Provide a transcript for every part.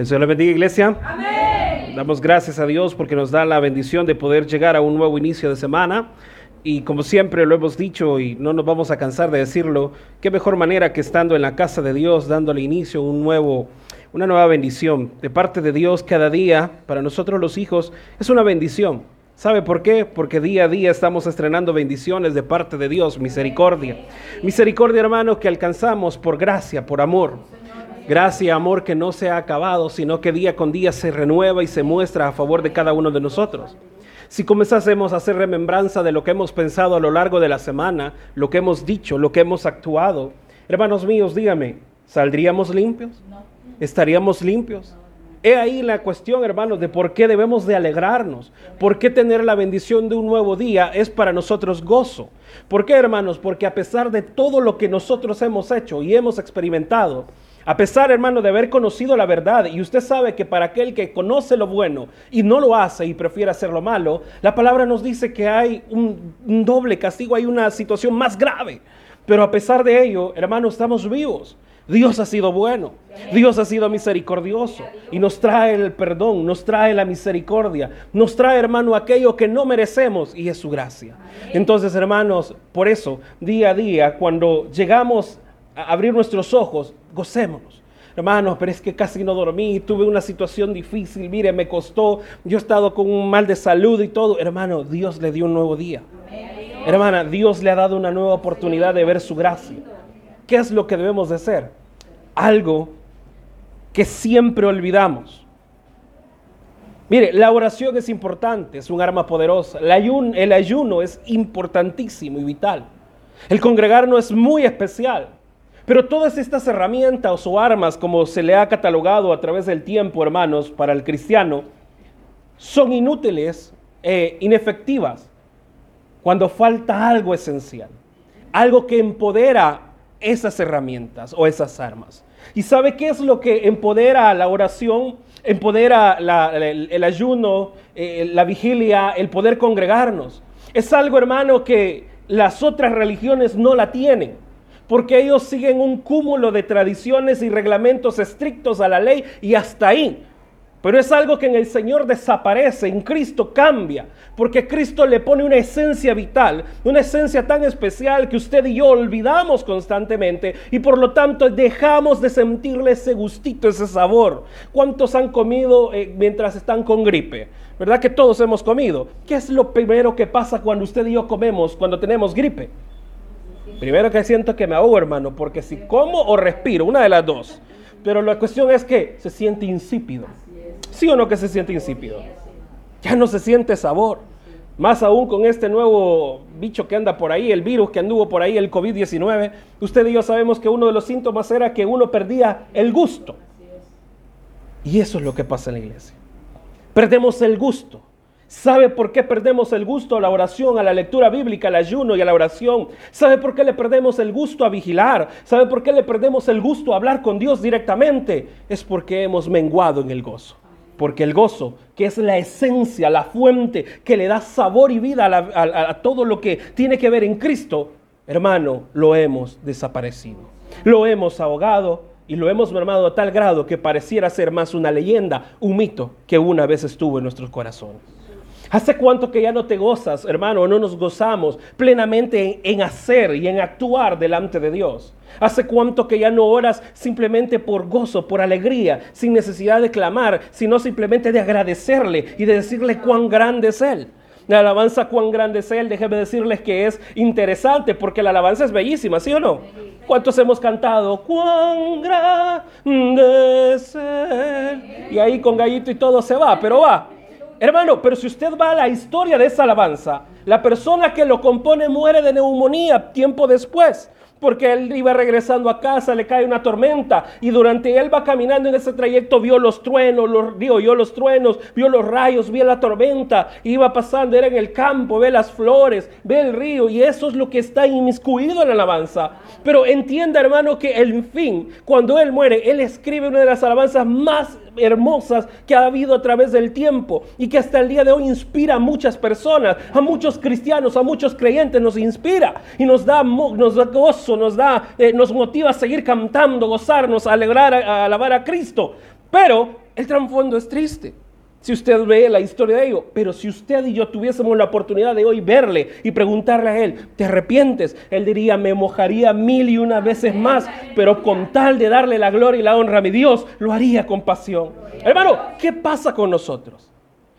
El Señor le bendiga, iglesia. Damos gracias a Dios porque nos da la bendición de poder llegar a un nuevo inicio de semana. Y como siempre lo hemos dicho y no nos vamos a cansar de decirlo, qué mejor manera que estando en la casa de Dios, dándole inicio a un nuevo, una nueva bendición de parte de Dios cada día para nosotros los hijos es una bendición. ¿Sabe por qué? Porque día a día estamos estrenando bendiciones de parte de Dios, misericordia. Misericordia, hermano, que alcanzamos por gracia, por amor. Gracia, amor que no se ha acabado, sino que día con día se renueva y se muestra a favor de cada uno de nosotros. Si comenzásemos a hacer remembranza de lo que hemos pensado a lo largo de la semana, lo que hemos dicho, lo que hemos actuado, hermanos míos, dígame, ¿saldríamos limpios? ¿Estaríamos limpios? He ahí la cuestión, hermanos, de por qué debemos de alegrarnos. ¿Por qué tener la bendición de un nuevo día es para nosotros gozo? ¿Por qué, hermanos? Porque a pesar de todo lo que nosotros hemos hecho y hemos experimentado, a pesar, hermano, de haber conocido la verdad, y usted sabe que para aquel que conoce lo bueno y no lo hace y prefiere hacer lo malo, la palabra nos dice que hay un, un doble castigo, hay una situación más grave. Pero a pesar de ello, hermano, estamos vivos. Dios ha sido bueno, Dios ha sido misericordioso y nos trae el perdón, nos trae la misericordia, nos trae, hermano, aquello que no merecemos y es su gracia. Entonces, hermanos, por eso, día a día, cuando llegamos a abrir nuestros ojos, gocémonos. Hermanos, pero es que casi no dormí, tuve una situación difícil, mire, me costó, yo he estado con un mal de salud y todo. Hermano, Dios le dio un nuevo día. Hermana, Dios le ha dado una nueva oportunidad de ver su gracia. ¿Qué es lo que debemos de hacer? Algo que siempre olvidamos. Mire, la oración es importante, es un arma poderosa. El ayuno, el ayuno es importantísimo y vital. El congregarnos es muy especial. Pero todas estas herramientas o armas, como se le ha catalogado a través del tiempo, hermanos, para el cristiano, son inútiles e inefectivas cuando falta algo esencial, algo que empodera esas herramientas o esas armas. ¿Y sabe qué es lo que empodera la oración? Empodera el, ayuno, eh, la vigilia, el poder congregarnos. Es algo, hermano, que las otras religiones no la tienen porque ellos siguen un cúmulo de tradiciones y reglamentos estrictos a la ley y hasta ahí. Pero es algo que en el Señor desaparece, en Cristo cambia, porque Cristo le pone una esencia vital, una esencia tan especial que usted y yo olvidamos constantemente y por lo tanto dejamos de sentirle ese gustito, ese sabor. ¿Cuántos han comido eh, mientras están con gripe? ¿Verdad que todos hemos comido? ¿Qué es lo primero que pasa cuando usted y yo comemos cuando tenemos gripe? Primero que siento que me ahogo, hermano, porque si como o respiro, una de las dos. Pero la cuestión es que se siente insípido. ¿Sí o no que se siente insípido? Ya no se siente sabor. Más aún con este nuevo bicho que anda por ahí, el virus que anduvo por ahí, el COVID-19. Usted y yo sabemos que uno de los síntomas era que uno perdía el gusto. Y eso es lo que pasa en la iglesia. Perdemos el gusto. ¿Sabe por qué perdemos el gusto a la oración, a la lectura bíblica, al ayuno y a la oración? ¿Sabe por qué le perdemos el gusto a vigilar? ¿Sabe por qué le perdemos el gusto a hablar con Dios directamente? Es porque hemos menguado en el gozo. Porque el gozo, que es la esencia, la fuente que le da sabor y vida a, todo lo que tiene que ver en Cristo, hermano, lo hemos desaparecido. Lo hemos ahogado, y lo hemos mermado a tal grado que pareciera ser más una leyenda, un mito que una vez estuvo en nuestros corazones. ¿Hace cuánto que ya no te gozas, hermano, no nos gozamos plenamente en, hacer y en actuar delante de Dios? ¿Hace cuánto que ya no oras simplemente por gozo, por alegría, sin necesidad de clamar, sino simplemente de agradecerle y de decirle cuán grande es Él? La alabanza cuán grande es Él, déjeme decirles que es interesante porque la alabanza es bellísima, ¿sí o no? ¿Cuántos hemos cantado? Cuán grande es Él. Y ahí con gallito y todo se va, pero va. Hermano, pero si usted va a la historia de esa alabanza, la persona que lo compone muere de neumonía tiempo después porque él iba regresando a casa, le cae una tormenta y durante él va caminando en ese trayecto vio los truenos, vio los truenos, vio los rayos, vio la tormenta, iba pasando, era en el campo, ve las flores, ve el río y eso es lo que está inmiscuido en la alabanza. Pero entienda hermano que el fin, cuando él muere, él escribe una de las alabanzas más hermosas que ha habido a través del tiempo y que hasta el día de hoy inspira a muchas personas, a muchos cristianos, a muchos creyentes, nos inspira y nos da, nos da gozo nos da, eh, nos motiva a seguir cantando, gozarnos, a alegrar, a, alabar a Cristo. Pero el trasfondo es triste. Si usted ve la historia de ellos, pero si usted y yo tuviésemos la oportunidad de hoy verle y preguntarle a él, ¿te arrepientes? Él diría, me mojaría mil y una veces más, pero con tal de darle la gloria y la honra a mi Dios, lo haría con pasión. Hermano, ¿qué pasa con nosotros?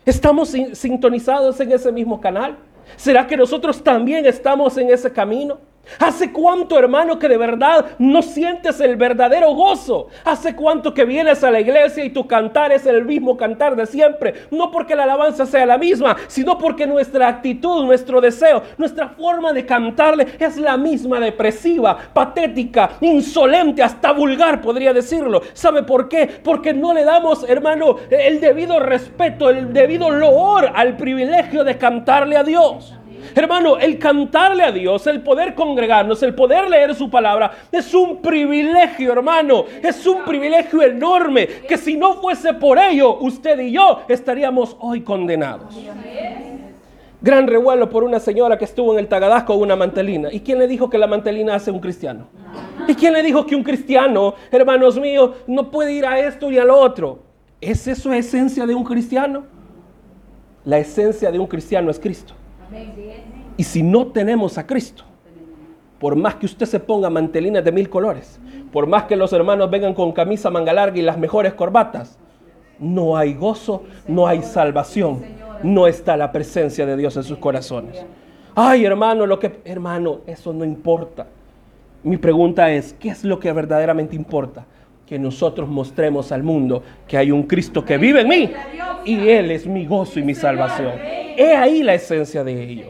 ¿Estamos sintonizados en ese mismo canal? ¿Será que nosotros también estamos en ese camino? ¿Hace cuánto, hermano, que de verdad no sientes el verdadero gozo? ¿Hace cuánto que vienes a la iglesia y tu cantar es el mismo cantar de siempre? No porque la alabanza sea la misma, sino porque nuestra actitud, nuestro deseo, nuestra forma de cantarle es la misma, depresiva, patética, insolente, hasta vulgar, podría decirlo. ¿Sabe por qué? Porque no le damos, hermano, el debido respeto, el debido loor al privilegio de cantarle a Dios. Hermano, el cantarle a Dios, el poder congregarnos, el poder leer su palabra, es un privilegio, hermano. Es un privilegio enorme que si no fuese por ello, usted y yo estaríamos hoy condenados. Gran revuelo por una señora que estuvo en el Tagadasco con una mantelina. ¿Y quién le dijo que la mantelina hace un cristiano? ¿Y quién le dijo que un cristiano, hermanos míos, no puede ir a esto y al otro? ¿Es eso esencia de un cristiano? La esencia de un cristiano es Cristo. Y si no tenemos a Cristo, por más que usted se ponga mantelinas de mil colores, por más que los hermanos vengan con camisa manga larga y las mejores corbatas, no hay gozo, no hay salvación, no está la presencia de Dios en sus corazones. Ay, hermano, lo que hermano, eso no importa. Mi pregunta es, ¿qué es lo que verdaderamente importa? Que nosotros mostremos al mundo que hay un Cristo que vive en mí y Él es mi gozo y mi salvación. He ahí la esencia de ello.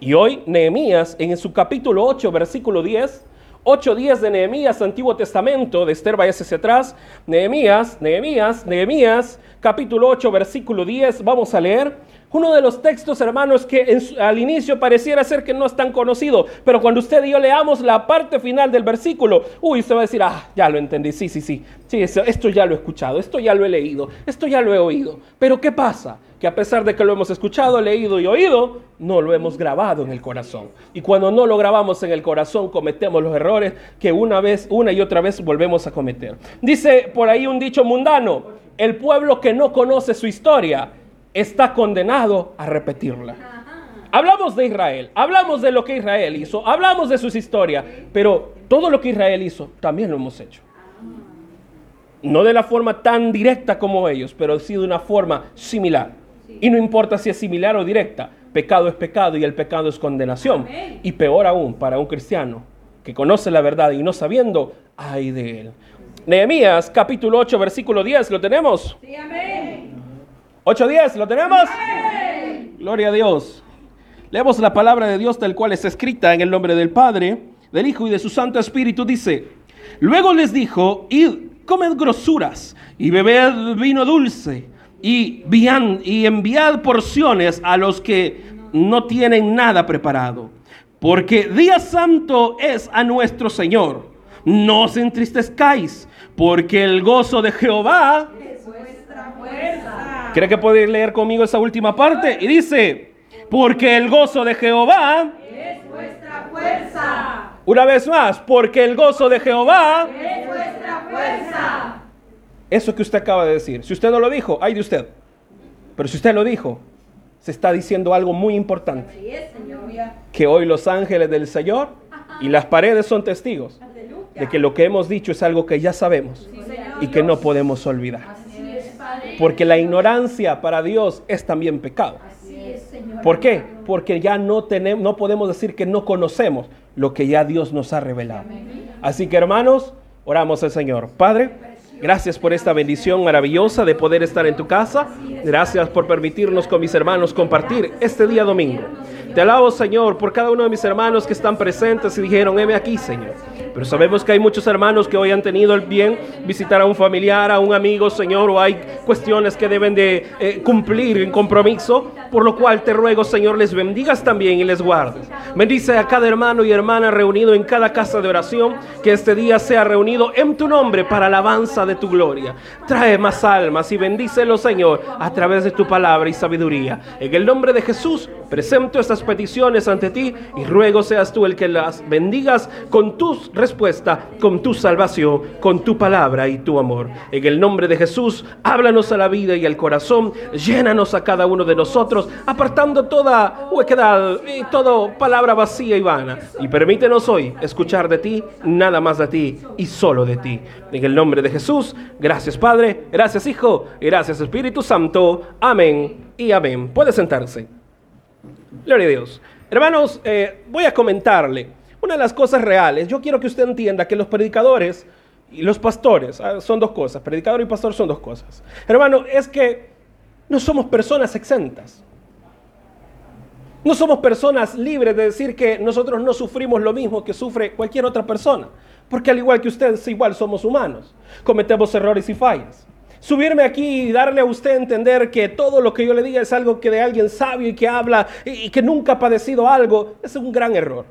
Y hoy Nehemías en su capítulo 8, versículo 10, 8 días de Nehemías, Antiguo Testamento, de Esther, vayas hacia atrás, Nehemías, Nehemías, Nehemías, capítulo 8, versículo 10, vamos a leer. Uno de los textos, hermanos, que al inicio pareciera ser que no es tan conocido, pero cuando usted y yo leamos la parte final del versículo, uy, se va a decir, ah, ya lo entendí, sí, sí, sí, sí, esto ya lo he escuchado, esto ya lo he leído, esto ya lo he oído. Pero ¿qué pasa? Que a pesar de que lo hemos escuchado, leído y oído, no lo hemos grabado en el corazón. Y cuando no lo grabamos en el corazón, cometemos los errores que una vez, una y otra vez volvemos a cometer. Dice por ahí un dicho mundano, el pueblo que no conoce su historia está condenado a repetirla. Hablamos de Israel, hablamos de lo que Israel hizo, hablamos de sus historias, pero todo lo que Israel hizo también lo hemos hecho. No de la forma tan directa como ellos, pero sí de una forma similar. Y no importa si es similar o directa, pecado es pecado y el pecado es condenación. Y peor aún para un cristiano que conoce la verdad y no sabiendo, ay de él. Nehemías capítulo 8 versículo 10, ¿lo tenemos? Sí, amén. 8.10, ¿lo tenemos? Gloria a Dios. Leemos la palabra de Dios tal cual es escrita en el nombre del Padre, del Hijo y de su Santo Espíritu. Dice, luego les dijo, id, comed grosuras y bebed vino dulce y, y enviad porciones a los que no tienen nada preparado. Porque día santo es a nuestro Señor. No os entristezcáis, porque el gozo de Jehová es vuestra fuerza. ¿Cree que puede leer conmigo esa última parte? Y dice, porque el gozo de Jehová es vuestra fuerza. Una vez más, porque el gozo de Jehová es vuestra fuerza. Eso que usted acaba de decir. Si usted no lo dijo, hay de usted. Pero si usted lo dijo, se está diciendo algo muy importante. Que hoy los ángeles del Señor y las paredes son testigos de que lo que hemos dicho es algo que ya sabemos y que no podemos olvidar. Porque la ignorancia para Dios es también pecado. ¿Por qué? Porque ya no, tenemos, no podemos decir que no conocemos lo que ya Dios nos ha revelado. Así que hermanos, oramos al Señor. Padre, gracias por esta bendición maravillosa de poder estar en tu casa. Gracias por permitirnos con mis hermanos compartir este día domingo. Te alabo, Señor, por cada uno de mis hermanos que están presentes y dijeron, heme aquí, Señor. Pero sabemos que hay muchos hermanos que hoy han tenido el bien visitar a un familiar, a un amigo, Señor, o hay cuestiones que deben de eh, cumplir en compromiso, por lo cual te ruego, Señor, les bendigas también y les guardes. Bendice a cada hermano y hermana reunido en cada casa de oración, que este día sea reunido en tu nombre para alabanza de tu gloria. Trae más almas y bendícelo, Señor, a través de tu palabra y sabiduría. En el nombre de Jesús presento estas peticiones ante ti y ruego seas tú el que las bendigas con tu respuesta, con tu salvación, con tu palabra y tu amor. En el nombre de Jesús, háblanos a la vida y al corazón, llénanos a cada uno de nosotros, apartando toda huequedad y toda palabra vacía y vana. Y permítenos hoy escuchar de ti, nada más de ti y solo de ti. En el nombre de Jesús, gracias Padre, gracias Hijo, gracias Espíritu Santo. Amén y amén. Puede sentarse. Gloria a Dios. Hermanos, eh, voy a comentarle una de las cosas reales. Yo quiero que usted entienda que los predicadores y los pastores ah, son dos cosas. Predicador y pastor son dos cosas. Hermano, es que no somos personas exentas. No somos personas libres de decir que nosotros no sufrimos lo mismo que sufre cualquier otra persona. Porque al igual que ustedes, igual somos humanos. Cometemos errores y fallas subirme aquí y darle a usted a entender que todo lo que yo le diga es algo que de alguien sabio y que habla y que nunca ha padecido algo, es un gran error.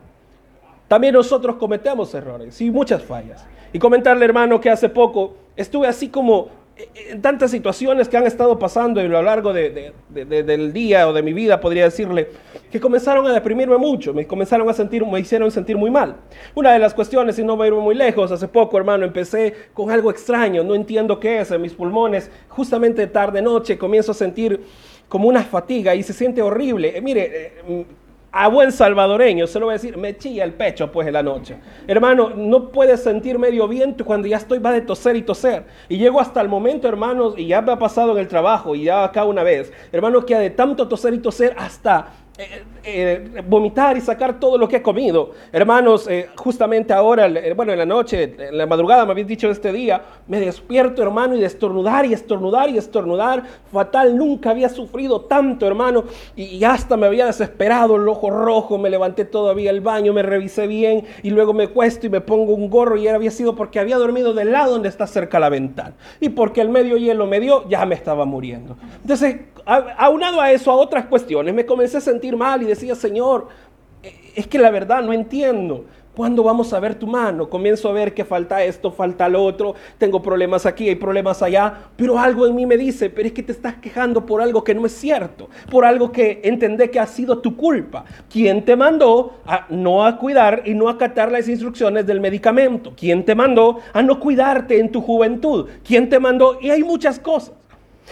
También nosotros cometemos errores y muchas fallas. Y comentarle, hermano, que hace poco estuve así como en tantas situaciones que han estado pasando a lo largo del día o de mi vida, podría decirle, que comenzaron a deprimirme mucho, me comenzaron a sentir, me hicieron sentir muy mal. Una de las cuestiones, y no voy a irme muy lejos, hace poco, hermano, empecé con algo extraño, no entiendo qué es, en mis pulmones, justamente tarde noche, comienzo a sentir como una fatiga y se siente horrible. Eh, mire, eh, a buen salvadoreño, se lo voy a decir, me chilla el pecho pues en la noche. Hermano, no puedes sentir medio viento cuando ya estoy va de toser y toser. Y llego hasta el momento, hermanos, y ya me ha pasado en el trabajo y ya acá una vez, hermano, que de tanto toser y toser hasta eh, eh, vomitar y sacar todo lo que he comido. Hermanos, eh, justamente ahora, bueno, en la noche, en la madrugada me habéis dicho este día, me despierto, hermano, y de estornudar y estornudar y estornudar. Fatal, nunca había sufrido tanto, hermano, y, hasta me había desesperado, el ojo rojo, me levanté todavía al baño, me revisé bien y luego me cuesto y me pongo un gorro y había sido porque había dormido del lado donde está cerca la ventana. Y porque el medio hielo me dio, ya me estaba muriendo. Entonces, aunado a eso, a otras cuestiones, me comencé a sentir mal y decía, Señor, e, es que la verdad no entiendo. ¿Cuándo vamos a ver tu mano? Comienzo a ver que falta esto, falta lo otro, tengo problemas aquí, hay problemas allá, pero algo en mí me dice, pero es que te estás quejando por algo que no es cierto, por algo que entendé que ha sido tu culpa. ¿Quién te mandó a no a cuidar y no acatar las instrucciones del medicamento? ¿Quién te mandó a no cuidarte en tu juventud? ¿Quién te mandó? Y hay muchas cosas.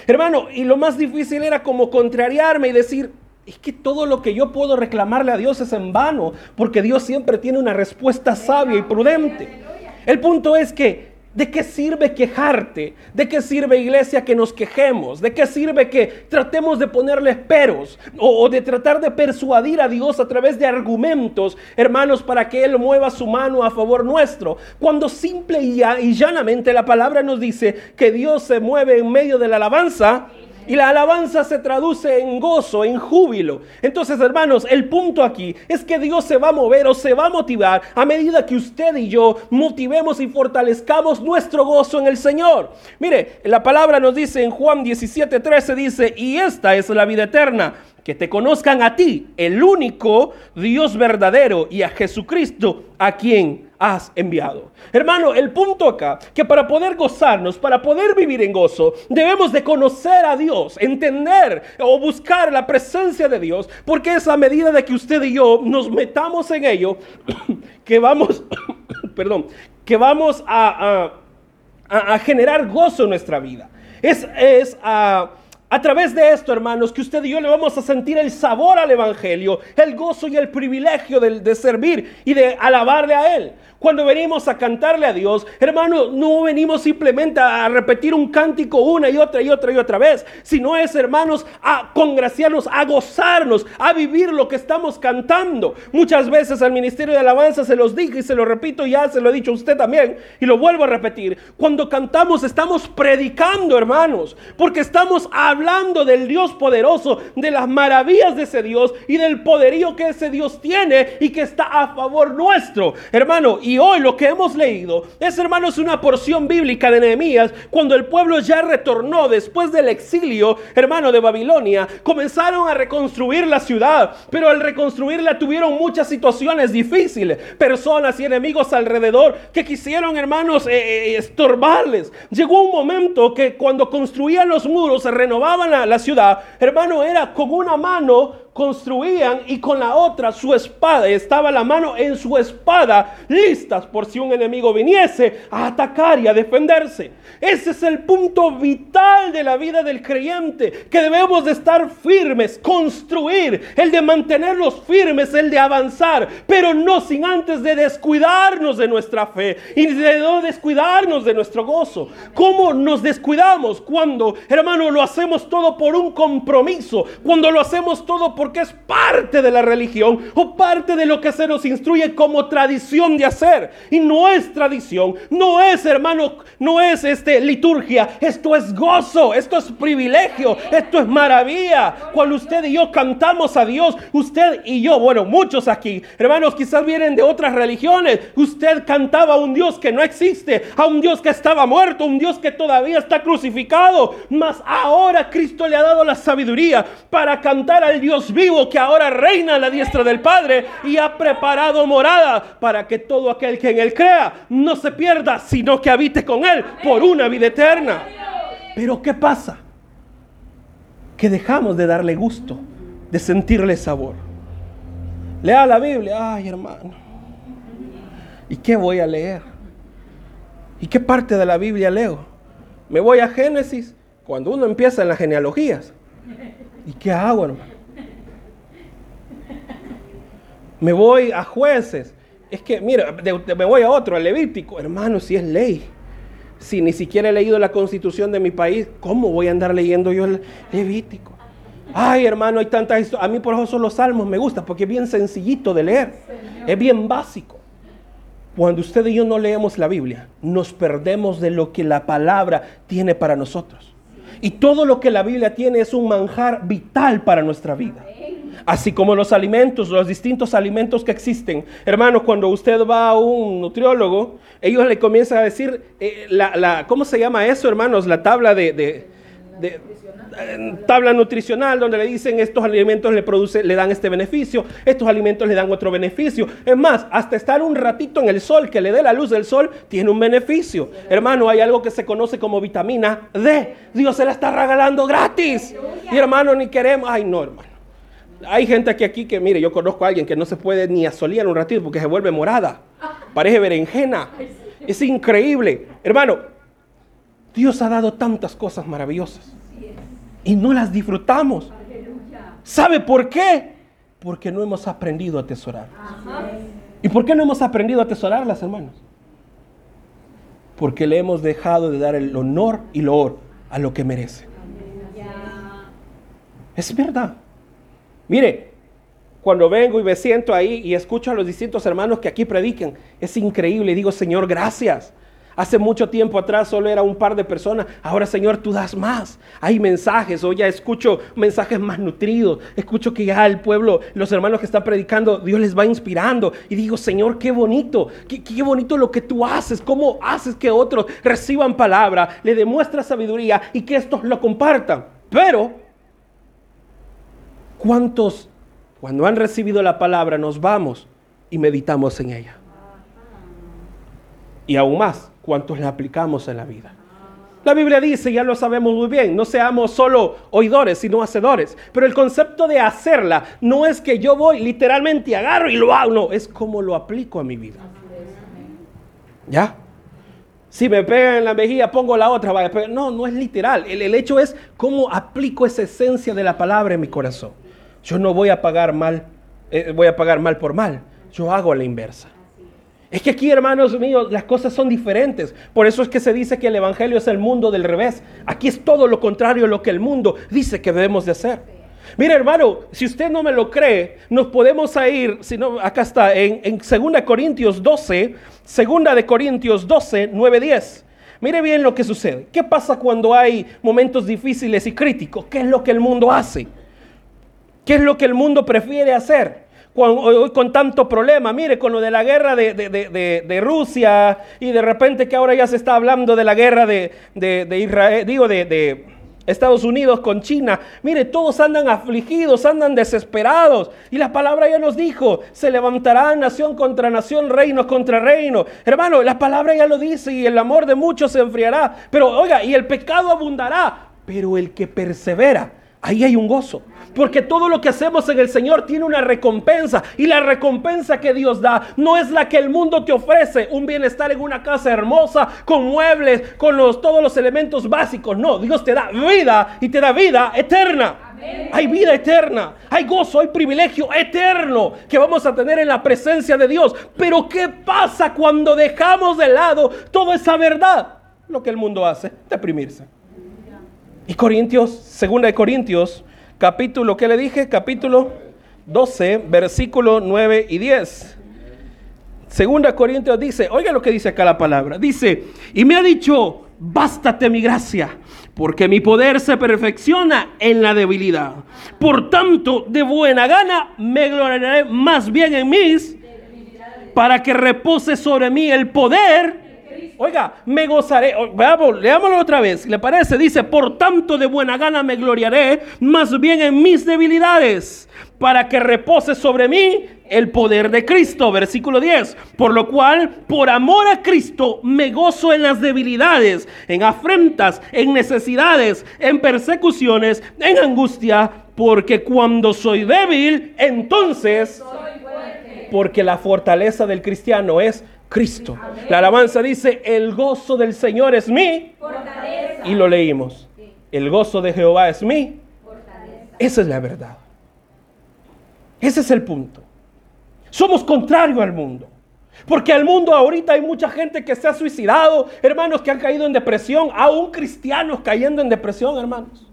Hermano, y lo más difícil era como contrariarme y decir, es que todo lo que yo puedo reclamarle a Dios es en vano, porque Dios siempre tiene una respuesta sabia y prudente. El punto es que ¿De qué sirve quejarte? ¿De qué sirve iglesia que nos quejemos? ¿De qué sirve que tratemos de ponerle peros o, de tratar de persuadir a Dios a través de argumentos, hermanos, para que Él mueva su mano a favor nuestro? Cuando simple y llanamente la palabra nos dice que Dios se mueve en medio de la alabanza y la alabanza se traduce en gozo, en júbilo. Entonces, hermanos, el punto aquí es que Dios se va a mover o se va a motivar a medida que usted y yo motivemos y fortalezcamos nuestro gozo en el Señor. Mire, la palabra nos dice en Juan 17:13 dice, "Y esta es la vida eterna, que te conozcan a ti, el único Dios verdadero, y a Jesucristo, a quien has enviado. Hermano, el punto acá, que para poder gozarnos, para poder vivir en gozo, debemos de conocer a Dios, entender o buscar la presencia de Dios, porque es a medida de que usted y yo nos metamos en ello, que vamos, perdón, que vamos a, a, generar gozo en nuestra vida. Es, es a a través de esto, hermanos, que usted y yo le vamos a sentir el sabor al Evangelio, el gozo y el privilegio de, servir y de alabarle a Él. Cuando venimos a cantarle a Dios, hermano, no venimos simplemente a repetir un cántico una y otra y otra y otra vez, sino es, hermanos, a congraciarnos, a gozarnos, a vivir lo que estamos cantando. Muchas veces al Ministerio de Alabanza se los dije y se lo repito, ya se lo he dicho a usted también, y lo vuelvo a repetir. Cuando cantamos estamos predicando, hermanos, porque estamos hablando del Dios poderoso, de las maravillas de ese Dios y del poderío que ese Dios tiene y que está a favor nuestro, hermano. Y hoy lo que hemos leído es, hermanos, una porción bíblica de Nehemías, cuando el pueblo ya retornó después del exilio, hermano, de Babilonia, comenzaron a reconstruir la ciudad, pero al reconstruirla tuvieron muchas situaciones difíciles, personas y enemigos alrededor que quisieron, hermanos, eh, eh, estorbarles. Llegó un momento que cuando construían los muros, se renovaban la, la ciudad, hermano, era con una mano construían y con la otra su espada. Estaba la mano en su espada, listas por si un enemigo viniese a atacar y a defenderse. Ese es el punto vital de la vida del creyente, que debemos de estar firmes, construir, el de mantenernos firmes, el de avanzar, pero no sin antes de descuidarnos de nuestra fe y de no descuidarnos de nuestro gozo. ¿Cómo nos descuidamos cuando, hermano, lo hacemos todo por un compromiso, cuando lo hacemos todo porque es parte de la religión o parte de lo que se nos instruye como tradición de hacer? Y no es tradición, no es, hermano, no es este liturgia, esto es gozo, esto es privilegio, esto es maravilla. Cuando usted y yo cantamos a Dios, usted y yo, bueno, muchos aquí, hermanos, quizás vienen de otras religiones, usted cantaba a un Dios que no existe, a un Dios que estaba muerto, un Dios que todavía está crucificado, mas ahora Cristo le ha dado la sabiduría para cantar al Dios vivo que ahora reina a la diestra del Padre y ha preparado morada para que todo aquel que en él crea no se pierda, sino que habite con él por una vida eterna. Pero ¿qué pasa? Que dejamos de darle gusto, de sentirle sabor. Lea la Biblia, ay hermano. ¿Y qué voy a leer? ¿Y qué parte de la Biblia leo? Me voy a Génesis cuando uno empieza en las genealogías. ¿Y qué hago, hermano? Me voy a jueces. Es que, mira, me voy a otro, a Levítico. Hermano, si es ley si ni siquiera he leído la constitución de mi país, ¿cómo voy a andar leyendo yo el Levítico? Ay, hermano, hay tantas historias. A mí por eso son los salmos me gusta, porque es bien sencillito de leer. Es bien básico. Cuando usted y yo no leemos la Biblia, nos perdemos de lo que la palabra tiene para nosotros. Y todo lo que la Biblia tiene es un manjar vital para nuestra vida así como los alimentos, los distintos alimentos que existen. Hermanos, cuando usted va a un nutriólogo, ellos le comienzan a decir, eh, la, ¿cómo se llama eso, hermanos? La tabla de, de, eh, tabla nutricional donde le dicen estos alimentos le produce, le dan este beneficio, estos alimentos le dan otro beneficio. Es más, hasta estar un ratito en el sol, que le dé la luz del sol, tiene un beneficio. Hermano, hay algo que se conoce como vitamina D. Dios se la está regalando gratis. Y hermano, ni queremos, ay no, hermano. Hay gente aquí, que, mire, yo conozco a alguien que no se puede ni asolear un ratito porque se vuelve morada. Parece berenjena. Es increíble. Hermano, Dios ha dado tantas cosas maravillosas y no las disfrutamos. ¿Sabe por qué? Porque no hemos aprendido a atesorar. ¿Y por qué no hemos aprendido a atesorarlas, hermanos? Porque le hemos dejado de dar el honor y loor a lo que merece. Es verdad. Mire, cuando vengo y me siento ahí y escucho a los distintos hermanos que aquí predican, es increíble. Digo, Señor, gracias. Hace mucho tiempo atrás solo era un par de personas. Ahora, Señor, tú das más. Hay mensajes. Hoy ya escucho mensajes más nutridos. Escucho que ya el pueblo, los hermanos que están predicando, Dios les va inspirando. Y digo, Señor, qué bonito. Qué, qué bonito lo que tú haces. Cómo haces que otros reciban palabra, le demuestras sabiduría y que estos lo compartan. Pero ¿Cuántos, cuando han recibido la palabra, nos vamos y meditamos en ella? Y aún más, ¿cuántos la aplicamos en la vida? La Biblia dice, ya lo sabemos muy bien, no seamos solo oidores, sino hacedores. Pero el concepto de hacerla no es que yo voy literalmente y agarro y lo hago, no, es como lo aplico a mi vida. ¿Ya? Si me pegan en la mejilla, pongo la otra. Vaya, no, no es literal. El, el hecho es cómo aplico esa esencia de la palabra en mi corazón. Yo no voy a pagar mal, eh, voy a pagar mal por mal. Yo hago la inversa. Es que aquí, hermanos míos, las cosas son diferentes. Por eso es que se dice que el Evangelio es el mundo del revés. Aquí es todo lo contrario a lo que el mundo dice que debemos de hacer. Mire, hermano, si usted no me lo cree, nos podemos ir, si no, acá está, en, en 2 Corintios 12, 2 de Corintios 12, 9, 10. Mire bien lo que sucede. ¿Qué pasa cuando hay momentos difíciles y críticos? ¿Qué es lo que el mundo hace? ¿Qué es lo que el mundo prefiere hacer? Con, con tanto problema, mire, con lo de la guerra de, Rusia y de repente que ahora ya se está hablando de la guerra de, Israel, digo, de, Estados Unidos con China. Mire, todos andan afligidos, andan desesperados. Y la palabra ya nos dijo, se levantará nación contra nación, reino contra reino. Hermano, la palabra ya lo dice y el amor de muchos se enfriará. Pero oiga, y el pecado abundará. Pero el que persevera ahí hay un gozo. Porque todo lo que hacemos en el Señor tiene una recompensa. Y la recompensa que Dios da no es la que el mundo te ofrece. Un bienestar en una casa hermosa, con muebles, con los, todos los elementos básicos. No, Dios te da vida y te da vida eterna. Hay vida eterna, hay gozo, hay privilegio eterno que vamos a tener en la presencia de Dios. Pero ¿qué pasa cuando dejamos de lado toda esa verdad? Lo que el mundo hace, deprimirse. Y Corintios, segunda de Corintios, capítulo, ¿qué le dije? Capítulo 12, versículo 9 y 10. Segunda Corintios dice, oiga lo que dice acá la palabra. Dice, y me ha dicho, bástate mi gracia, porque mi poder se perfecciona en la debilidad. Por tanto, de buena gana me gloriaré más bien en mis, para que repose sobre mí el poder Oiga, me gozaré. Veamos, leámoslo otra vez. ¿Le parece? Dice, por tanto de buena gana me gloriaré, más bien en mis debilidades, para que repose sobre mí el poder de Cristo. Versículo 10. Por lo cual, por amor a Cristo, me gozo en las debilidades, en afrentas, en necesidades, en persecuciones, en angustia, porque cuando soy débil, entonces... Porque la fortaleza del cristiano es Cristo. La alabanza dice, el gozo del Señor es mi. Y lo leímos. El gozo de Jehová es mi. Esa es la verdad. Ese es el punto. Somos contrario al mundo. Porque al mundo ahorita hay mucha gente que se ha suicidado, hermanos que han caído en depresión, aún cristianos cayendo en depresión, hermanos.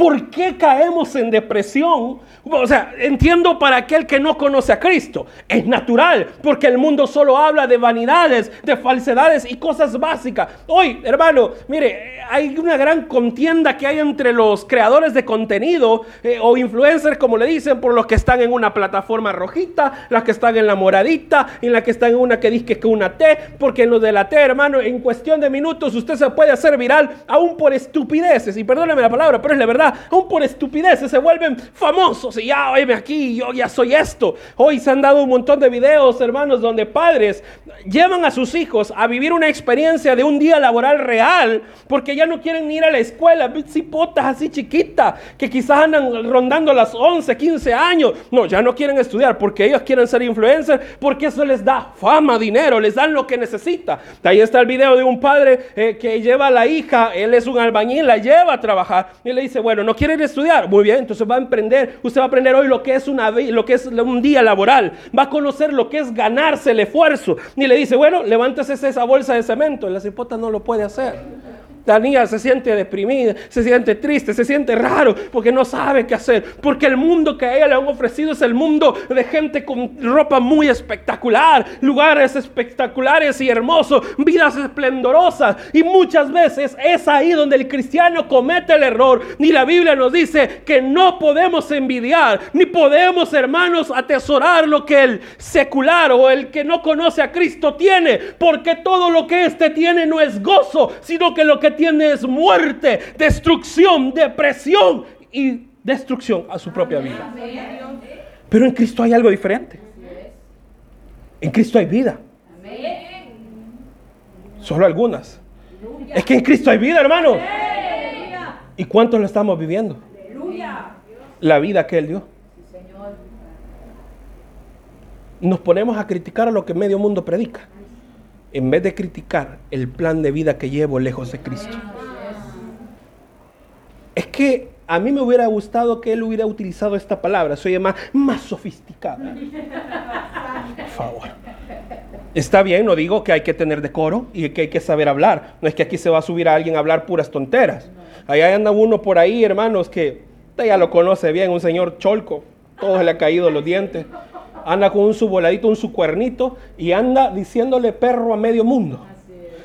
¿Por qué caemos en depresión? O sea, entiendo para aquel que no conoce a Cristo. Es natural, porque el mundo solo habla de vanidades, de falsedades y cosas básicas. Hoy, hermano, mire, hay una gran contienda que hay entre los creadores de contenido eh, o influencers, como le dicen, por los que están en una plataforma rojita, las que están en la moradita, en la que están en una que dice que una T, porque en lo de la T, hermano, en cuestión de minutos usted se puede hacer viral aún por estupideces. Y perdóneme la palabra, pero es la verdad aún por estupideces se vuelven famosos y ya, oíme aquí, yo ya soy esto. Hoy se han dado un montón de videos, hermanos, donde padres llevan a sus hijos a vivir una experiencia de un día laboral real porque ya no quieren ir a la escuela, cipotas así chiquitas que quizás andan rondando las 11, 15 años. No, ya no quieren estudiar porque ellos quieren ser influencers, porque eso les da fama, dinero, les dan lo que necesita. Ahí está el video de un padre eh, que lleva a la hija, él es un albañil, la lleva a trabajar y le dice, bueno, no quieren estudiar. Muy bien, entonces va a emprender. Usted va a aprender hoy lo que es, una, lo que es un día laboral. Va a conocer lo que es ganarse el esfuerzo. Y le dice, bueno, levántese esa bolsa de cemento. La cipota no lo puede hacer. La niña se siente deprimida, se siente triste, se siente raro porque no sabe qué hacer. Porque el mundo que a ella le han ofrecido es el mundo de gente con ropa muy espectacular, lugares espectaculares y hermosos, vidas esplendorosas. Y muchas veces es ahí donde el cristiano comete el error. Ni la Biblia nos dice que no podemos envidiar, ni podemos, hermanos, atesorar lo que el secular o el que no conoce a Cristo tiene. Porque todo lo que éste tiene no es gozo, sino que lo que tiene es muerte, destrucción, depresión y destrucción a su propia vida. Pero en Cristo hay algo diferente. En Cristo hay vida. Solo algunas. Es que en Cristo hay vida, hermano. ¿Y cuántos lo estamos viviendo? La vida que Él dio. Nos ponemos a criticar a lo que medio mundo predica en vez de criticar el plan de vida que llevo lejos de Cristo. Es que a mí me hubiera gustado que él hubiera utilizado esta palabra, soy más, más sofisticada. Por favor. Está bien, no digo que hay que tener decoro y que hay que saber hablar. No es que aquí se va a subir a alguien a hablar puras tonteras. Allá anda uno por ahí, hermanos, que ya lo conoce bien, un señor cholco. Todo le ha caído los dientes anda con un su voladito, un su cuernito y anda diciéndole perro a medio mundo.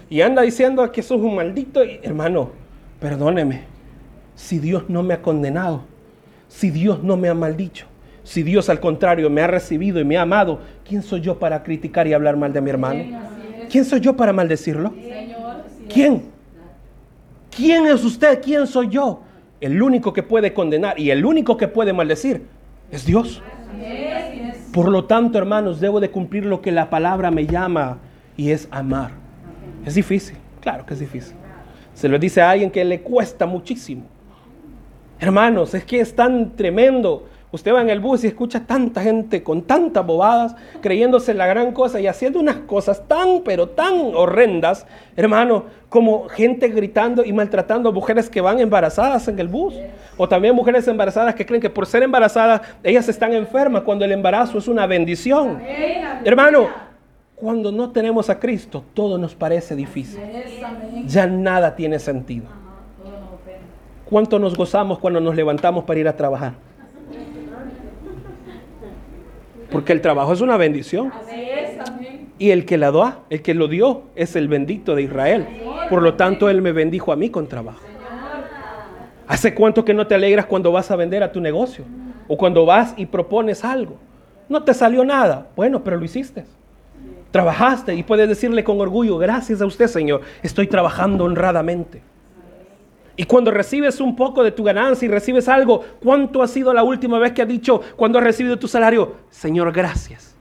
Y anda diciendo que eso es un maldito. hermano, perdóneme, si Dios no me ha condenado, si Dios no me ha maldicho, si Dios al contrario me ha recibido y me ha amado, ¿quién soy yo para criticar y hablar mal de mi hermano? ¿Quién soy yo para maldecirlo? ¿Quién? ¿Quién es usted? ¿Quién soy yo? El único que puede condenar y el único que puede maldecir es Dios. Por lo tanto, hermanos, debo de cumplir lo que la palabra me llama y es amar. Es difícil, claro que es difícil. Se lo dice a alguien que le cuesta muchísimo. Hermanos, es que es tan tremendo. Usted va en el bus y escucha tanta gente con tantas bobadas, creyéndose la gran cosa y haciendo unas cosas tan, pero tan horrendas, hermano, como gente gritando y maltratando a mujeres que van embarazadas en el bus. O también mujeres embarazadas que creen que por ser embarazadas ellas están enfermas cuando el embarazo es una bendición. Hermano, cuando no tenemos a Cristo, todo nos parece difícil. Ya nada tiene sentido. ¿Cuánto nos gozamos cuando nos levantamos para ir a trabajar? Porque el trabajo es una bendición. Y el que la da, el que lo dio, es el bendito de Israel. Por lo tanto, Él me bendijo a mí con trabajo. ¿Hace cuánto que no te alegras cuando vas a vender a tu negocio? O cuando vas y propones algo. No te salió nada. Bueno, pero lo hiciste. Trabajaste y puedes decirle con orgullo, gracias a usted, Señor, estoy trabajando honradamente. Y cuando recibes un poco de tu ganancia y recibes algo, ¿cuánto ha sido la última vez que has dicho cuando has recibido tu salario? Señor, gracias.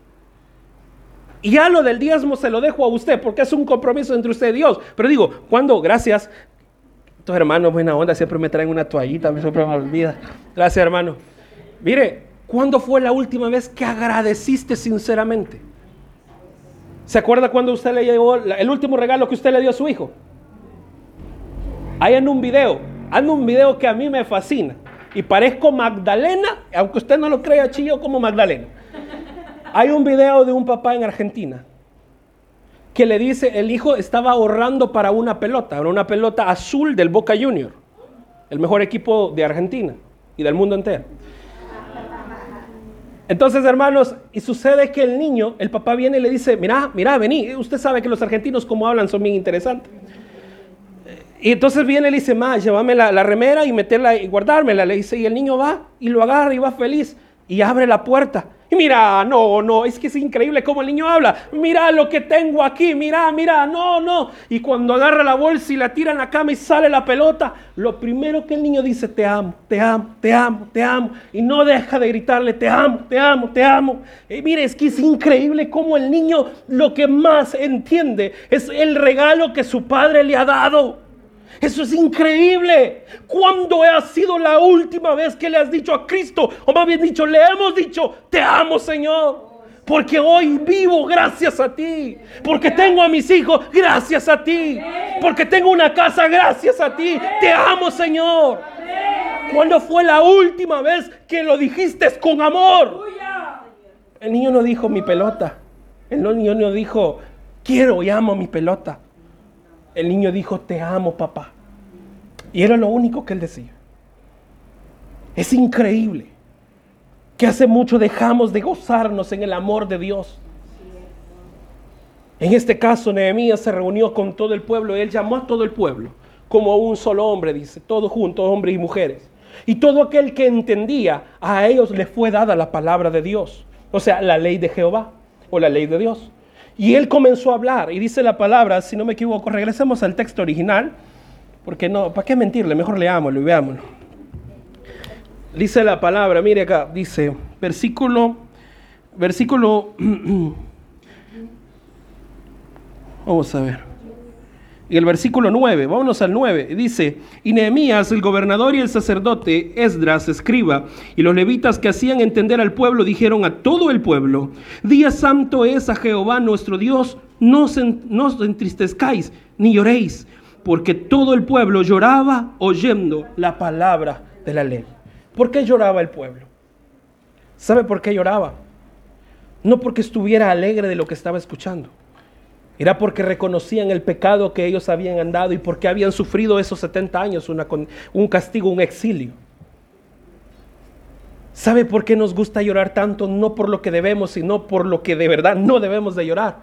Y ya lo del diezmo se lo dejo a usted porque es un compromiso entre usted y Dios. Pero digo, cuando gracias, estos hermanos buena onda siempre me traen una toallita, siempre me olvida. Gracias, hermano. Mire, ¿cuándo fue la última vez que agradeciste sinceramente? ¿Se acuerda cuando usted le llevó el último regalo que usted le dio a su hijo? Hay en un video, ando un video que a mí me fascina. Y parezco Magdalena, aunque usted no lo crea, chillo como Magdalena. Hay un video de un papá en Argentina que le dice, el hijo estaba ahorrando para una pelota, una pelota azul del Boca Junior, el mejor equipo de Argentina y del mundo entero. Entonces, hermanos, y sucede que el niño, el papá viene y le dice, mira, mira, vení, usted sabe que los argentinos como hablan son bien interesantes. Y entonces viene y le dice, ma, llévame la, remera y meterla y guardármela. Le dice, y el niño va y lo agarra y va feliz y abre la puerta. Y mira, no, no, es que es increíble cómo el niño habla. Mira lo que tengo aquí, mira, mira, no, no. Y cuando agarra la bolsa y la tira en la cama y sale la pelota, lo primero que el niño dice, te amo, te amo, te amo, te amo. Y no deja de gritarle, te amo, te amo, te amo. Y mire, es que es increíble cómo el niño lo que más entiende es el regalo que su padre le ha dado. Eso es increíble. ¿Cuándo ha sido la última vez que le has dicho a Cristo, o más bien dicho, le hemos dicho, te amo Señor? Porque hoy vivo gracias a ti. Porque tengo a mis hijos gracias a ti. Porque tengo una casa gracias a ti. Te amo Señor. ¿Cuándo fue la última vez que lo dijiste con amor? El niño no dijo mi pelota. El niño no dijo quiero y amo mi pelota. El niño dijo, te amo papá. Y era lo único que él decía. Es increíble que hace mucho dejamos de gozarnos en el amor de Dios. En este caso, Nehemías se reunió con todo el pueblo y él llamó a todo el pueblo como un solo hombre, dice, todos juntos, hombres y mujeres. Y todo aquel que entendía, a ellos les fue dada la palabra de Dios, o sea, la ley de Jehová o la ley de Dios. Y él comenzó a hablar y dice la palabra, si no me equivoco, regresemos al texto original, porque no, ¿para qué mentirle? Mejor leámoslo y veámoslo. Dice la palabra, mire acá, dice, versículo, versículo, vamos a ver. Y el versículo 9, vámonos al 9, dice, y Nehemías, el gobernador y el sacerdote, Esdras, escriba, y los levitas que hacían entender al pueblo, dijeron a todo el pueblo, día santo es a Jehová nuestro Dios, no, no os entristezcáis ni lloréis, porque todo el pueblo lloraba oyendo la palabra de la ley. ¿Por qué lloraba el pueblo? ¿Sabe por qué lloraba? No porque estuviera alegre de lo que estaba escuchando era porque reconocían el pecado que ellos habían andado y porque habían sufrido esos 70 años, un castigo, un exilio. ¿Sabe por qué nos gusta llorar tanto? No por lo que debemos, sino por lo que de verdad no debemos de llorar.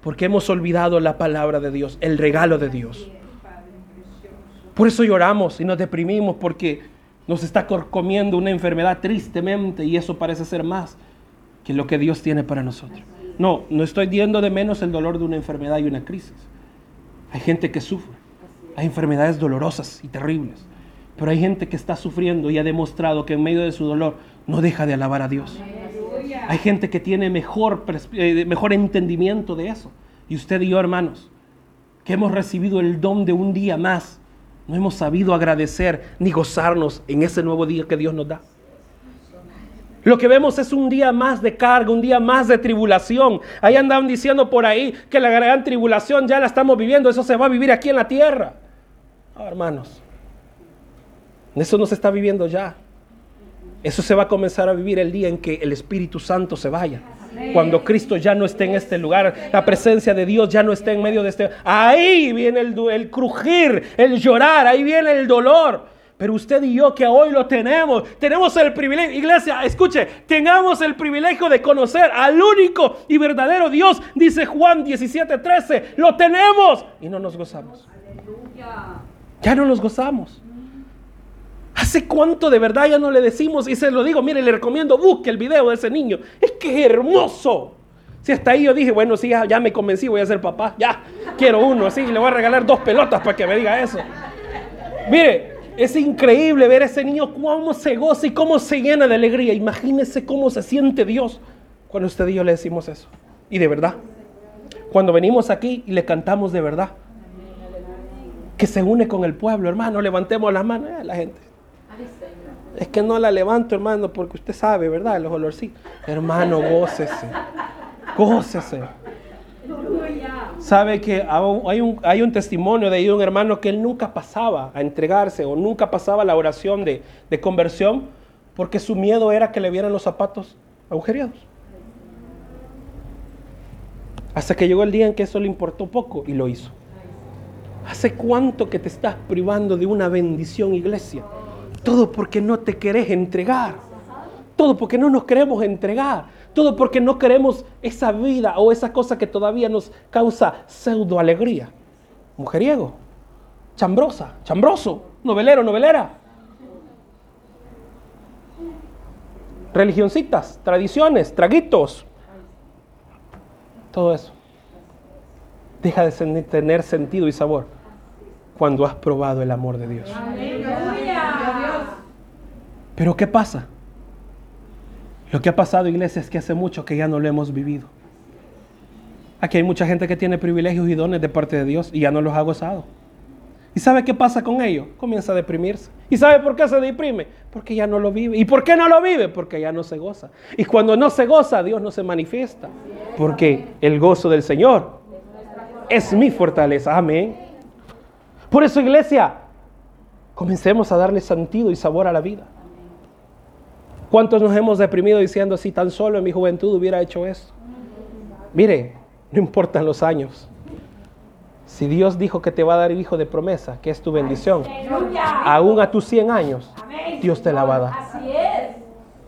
Porque hemos olvidado la palabra de Dios, el regalo de Dios. Por eso lloramos y nos deprimimos porque nos está comiendo una enfermedad tristemente y eso parece ser más que lo que Dios tiene para nosotros. No, no estoy diciendo de menos el dolor de una enfermedad y una crisis. Hay gente que sufre. Hay enfermedades dolorosas y terribles. Pero hay gente que está sufriendo y ha demostrado que en medio de su dolor no deja de alabar a Dios. Hay gente que tiene mejor, eh, mejor entendimiento de eso. Y usted y yo, hermanos, que hemos recibido el don de un día más, no hemos sabido agradecer ni gozarnos en ese nuevo día que Dios nos da. Lo que vemos es un día más de carga, un día más de tribulación. Ahí andaban diciendo por ahí que la gran tribulación ya la estamos viviendo, eso se va a vivir aquí en la tierra. hermanos, eso no se está viviendo ya. Eso se va a comenzar a vivir el día en que el Espíritu Santo se vaya. Cuando Cristo ya no esté en este lugar, la presencia de Dios ya no esté en medio de este... Ahí viene el, el crujir, el llorar, ahí viene el dolor. Pero usted y yo que hoy lo tenemos, tenemos el privilegio, iglesia, escuche, tengamos el privilegio de conocer al único y verdadero Dios, dice Juan 17:13, lo tenemos y no nos gozamos. Ya no nos gozamos. ¿Hace cuánto de verdad ya no le decimos? Y se lo digo, mire, le recomiendo, busque el video de ese niño. Es que es hermoso. Si hasta ahí yo dije, bueno, sí, ya, me convencí, voy a ser papá. Ya, quiero uno, así, le voy a regalar dos pelotas para que me diga eso. Mire, es increíble ver a ese niño cómo se goza y cómo se llena de alegría. Imagínese cómo se siente Dios cuando usted y yo le decimos eso. Y de verdad. Cuando venimos aquí y le cantamos de verdad. Que se une con el pueblo, hermano. Levantemos las manos. a eh, la gente. Es que no la levanto, hermano, porque usted sabe, ¿verdad? Los olorcitos. Hermano, gócese. Gócese. Sabe que hay un, testimonio de un hermano que él nunca pasaba a entregarse o nunca pasaba la oración de, de conversión porque su miedo era que le vieran los zapatos agujereados. Hasta que llegó el día en que eso le importó poco y lo hizo. ¿Hace cuánto que te estás privando de una bendición, iglesia? Todo porque no te querés entregar. Todo porque no nos queremos entregar. Todo porque no queremos esa vida o esa cosa que todavía nos causa pseudo alegría. Mujeriego, chambrosa, chambroso, novelero, novelera. Religioncitas, tradiciones, traguitos. Todo eso. Deja de tener sentido y sabor cuando has probado el amor de Dios. Pero ¿qué pasa? Lo que ha pasado, iglesia, es que hace mucho que ya no lo hemos vivido. Aquí hay mucha gente que tiene privilegios y dones de parte de Dios y ya no los ha gozado. ¿Y sabe qué pasa con ello? Comienza a deprimirse. ¿Y sabe por qué se deprime? Porque ya no lo vive. ¿Y por qué no lo vive? Porque ya no se goza. Y cuando no se goza, Dios no se manifiesta. Porque el gozo del Señor es mi fortaleza. Amén. Por eso, iglesia, comencemos a darle sentido y sabor a la vida. ¿Cuántos nos hemos deprimido diciendo si tan solo en mi juventud hubiera hecho eso? Mire, no importan los años. Si Dios dijo que te va a dar el hijo de promesa, que es tu bendición, aún a tus 100 años, Dios te la va a dar.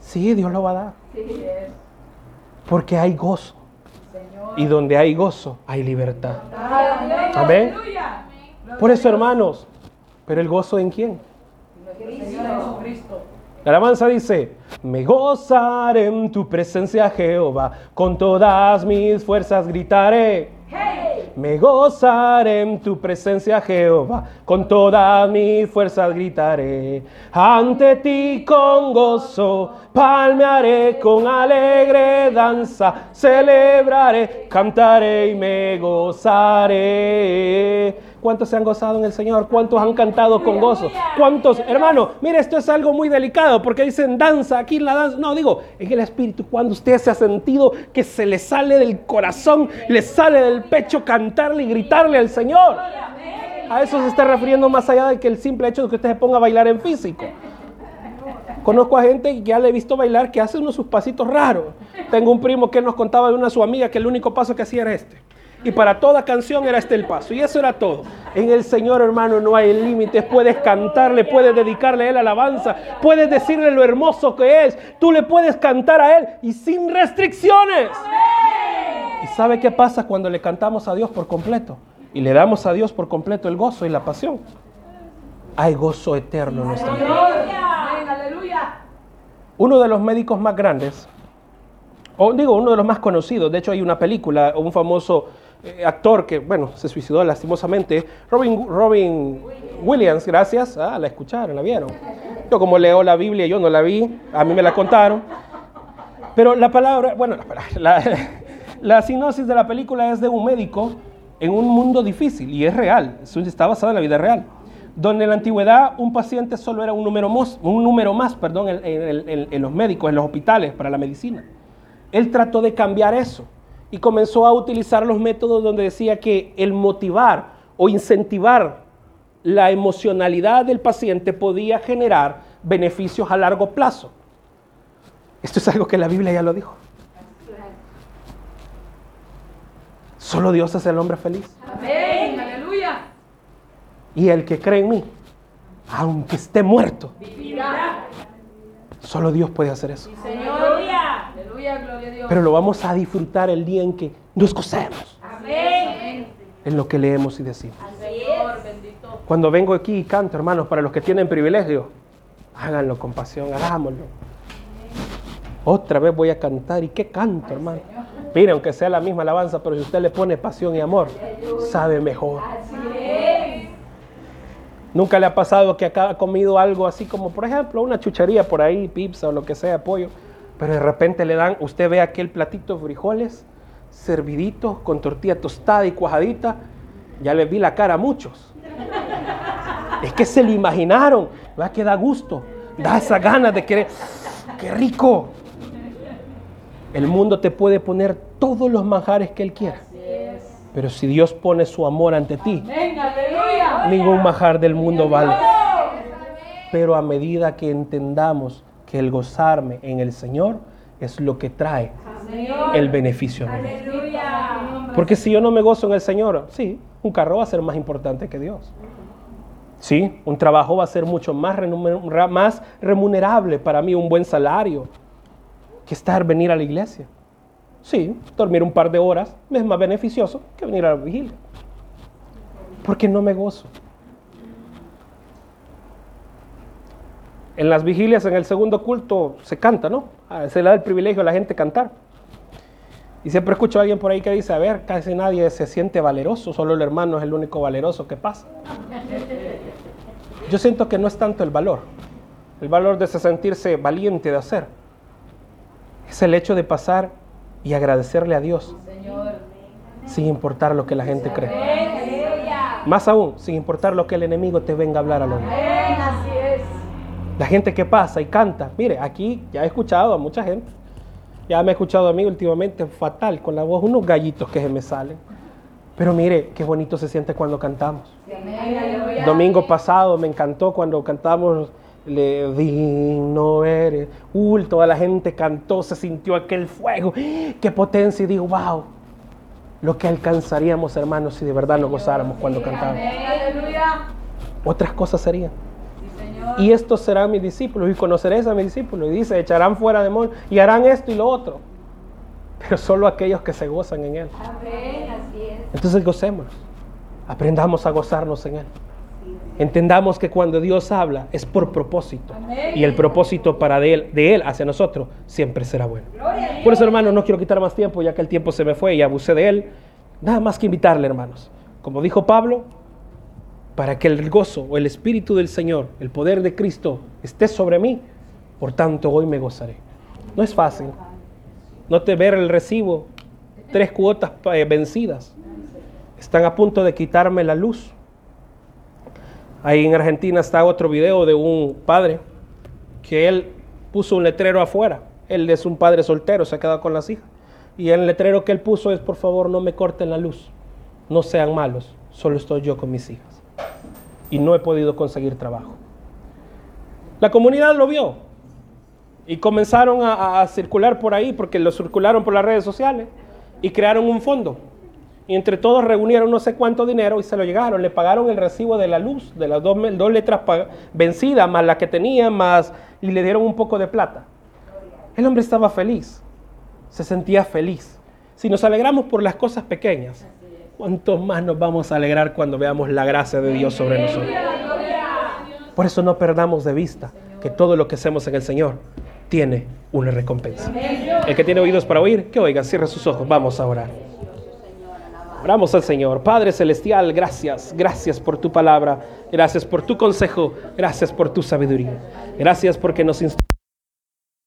Sí, Dios lo va a dar. Porque hay gozo. Y donde hay gozo, hay libertad. Amén. Por eso, hermanos, pero el gozo en quién? La alabanza dice, me gozaré en tu presencia, Jehová, con todas mis fuerzas gritaré. Me gozaré en tu presencia, Jehová, con todas mis fuerzas gritaré. Ante ti con gozo palmearé, con alegre danza celebraré, cantaré y me gozaré. ¿Cuántos se han gozado en el Señor? ¿Cuántos han cantado con gozo? ¿Cuántos? Hermano, mire, esto es algo muy delicado porque dicen danza, aquí la danza. No, digo, en el Espíritu, cuando usted se ha sentido que se le sale del corazón, le sale del pecho cantarle y gritarle al Señor. A eso se está refiriendo más allá de que el simple hecho de que usted se ponga a bailar en físico. Conozco a gente que ya le he visto bailar que hace unos sus pasitos raros. Tengo un primo que nos contaba de una su amiga que el único paso que hacía era este. Y para toda canción era este el paso. Y eso era todo. En el Señor, hermano, no hay límites. Puedes cantarle, puedes dedicarle a Él alabanza, puedes decirle lo hermoso que es. Tú le puedes cantar a Él y sin restricciones. ¿Y sabe qué pasa cuando le cantamos a Dios por completo? Y le damos a Dios por completo el gozo y la pasión. Hay gozo eterno en nuestra vida. Uno de los médicos más grandes, o digo uno de los más conocidos, de hecho hay una película, un famoso eh, actor que, bueno, se suicidó lastimosamente, Robin, Robin Williams, gracias, ah, la escucharon, la vieron. Yo como leo la Biblia, yo no la vi, a mí me la contaron. Pero la palabra, bueno, la, la, sinopsis de la película es de un médico en un mundo difícil y es real, está basada en la vida real, donde en la antigüedad un paciente solo era un número más, un número más perdón, en los médicos, en los hospitales, para la medicina. Él trató de cambiar eso y comenzó a utilizar los métodos donde decía que el motivar o incentivar la emocionalidad del paciente podía generar beneficios a largo plazo. Esto es algo que la Biblia ya lo dijo. Solo Dios es el hombre feliz. Amén. Aleluya. Y el que cree en mí, aunque esté muerto, Vivirá. solo Dios puede hacer eso. Señor. Aleluya. Gloria a Dios. Pero lo vamos a disfrutar el día en que nos gocemos Amén. en lo que leemos y decimos. Señor, bendito. Cuando vengo aquí y canto, hermanos, para los que tienen privilegio, háganlo con pasión, hagámoslo. Otra vez voy a cantar. ¿Y qué canto, hermano? Mire, aunque sea la misma alabanza, pero si usted le pone pasión y amor, sabe mejor. Nunca le ha pasado que acá ha comido algo así como, por ejemplo, una chuchería por ahí, pizza o lo que sea, pollo, pero de repente le dan, usted ve aquel platito de frijoles, servidito, con tortilla tostada y cuajadita, ya les vi la cara a muchos. Es que se lo imaginaron, va que da gusto, da esa ganas de querer, qué rico. El mundo te puede poner todos los manjares que él quiera, pero si Dios pone su amor ante ti, ningún manjar del mundo vale. Pero a medida que entendamos que el gozarme en el Señor es lo que trae Señor. el beneficio. Aleluya. Porque si yo no me gozo en el Señor, sí, un carro va a ser más importante que Dios. Sí, un trabajo va a ser mucho más, más remunerable para mí, un buen salario, que estar, venir a la iglesia. Sí, dormir un par de horas es más beneficioso que venir a la vigilia. Porque no me gozo. En las vigilias, en el segundo culto, se canta, ¿no? Ah, Se le da el privilegio a la gente cantar. Y siempre escucho a alguien por ahí que dice, a ver, casi nadie se siente valeroso, solo el hermano es el único valeroso que pasa. Yo siento que no es tanto el valor, el valor de sentirse valiente de hacer. Es el hecho de pasar y agradecerle a Dios sin importar lo que la gente cree. Más aún, sin importar lo que el enemigo te venga a hablar a lo oído. La gente que pasa y canta. Mire, aquí ya he escuchado a mucha gente. Ya me he escuchado a mí últimamente fatal, con la voz, unos gallitos que se me salen. Pero mire, qué bonito se siente cuando cantamos. Domingo pasado me encantó cuando cantamos Le digno eres. Uh, toda la gente cantó, se sintió aquel fuego. Qué potencia. Y digo, wow, lo que alcanzaríamos, hermanos, si de verdad nos gozáramos cuando cantamos. Otras cosas serían. Y estos serán mis discípulos y conoceréis a mis discípulos. Y dice, echarán fuera demonios y harán esto y lo otro. Pero solo aquellos que se gozan en Él. Amén. Así es. Entonces gocémonos. Aprendamos a gozarnos en Él. Entendamos que cuando Dios habla es por propósito. Amén. Y el propósito para de él, de él hacia nosotros siempre será bueno. Por eso, hermanos, no quiero quitar más tiempo, ya que el tiempo se me fue y abusé de él. Nada más que invitarle, hermanos. Como dijo Pablo, para que el gozo o el espíritu del Señor, el poder de Cristo, esté sobre mí, por tanto hoy me gozaré. No es fácil. No te ver el recibo, tres cuotas eh, vencidas. Están a punto de quitarme la luz. Ahí en Argentina está otro video de un padre que él puso un letrero afuera. Él es un padre soltero, se ha quedado con las hijas. Y el letrero que él puso es, por favor, no me corten la luz. No sean malos, solo estoy yo con mis hijas. Y no he podido conseguir trabajo. La comunidad lo vio y comenzaron a, circular por ahí, porque lo circularon por las redes sociales, y crearon un fondo. Y entre todos reunieron no sé cuánto dinero y se lo llegaron. Le pagaron el recibo de la luz, de las dos, dos letras vencidas, más la que tenía, más, y le dieron un poco de plata. El hombre estaba feliz, se sentía feliz. Si nos alegramos por las cosas pequeñas, ¿cuánto más nos vamos a alegrar cuando veamos la gracia de Dios sobre nosotros? Por eso no perdamos de vista que todo lo que hacemos en el Señor tiene una recompensa. El que tiene oídos para oír, que oiga, cierre sus ojos, vamos a orar. Oramos al Señor. Padre Celestial, gracias, gracias por tu palabra, gracias por tu consejo, gracias por tu sabiduría, gracias porque nos instruyes.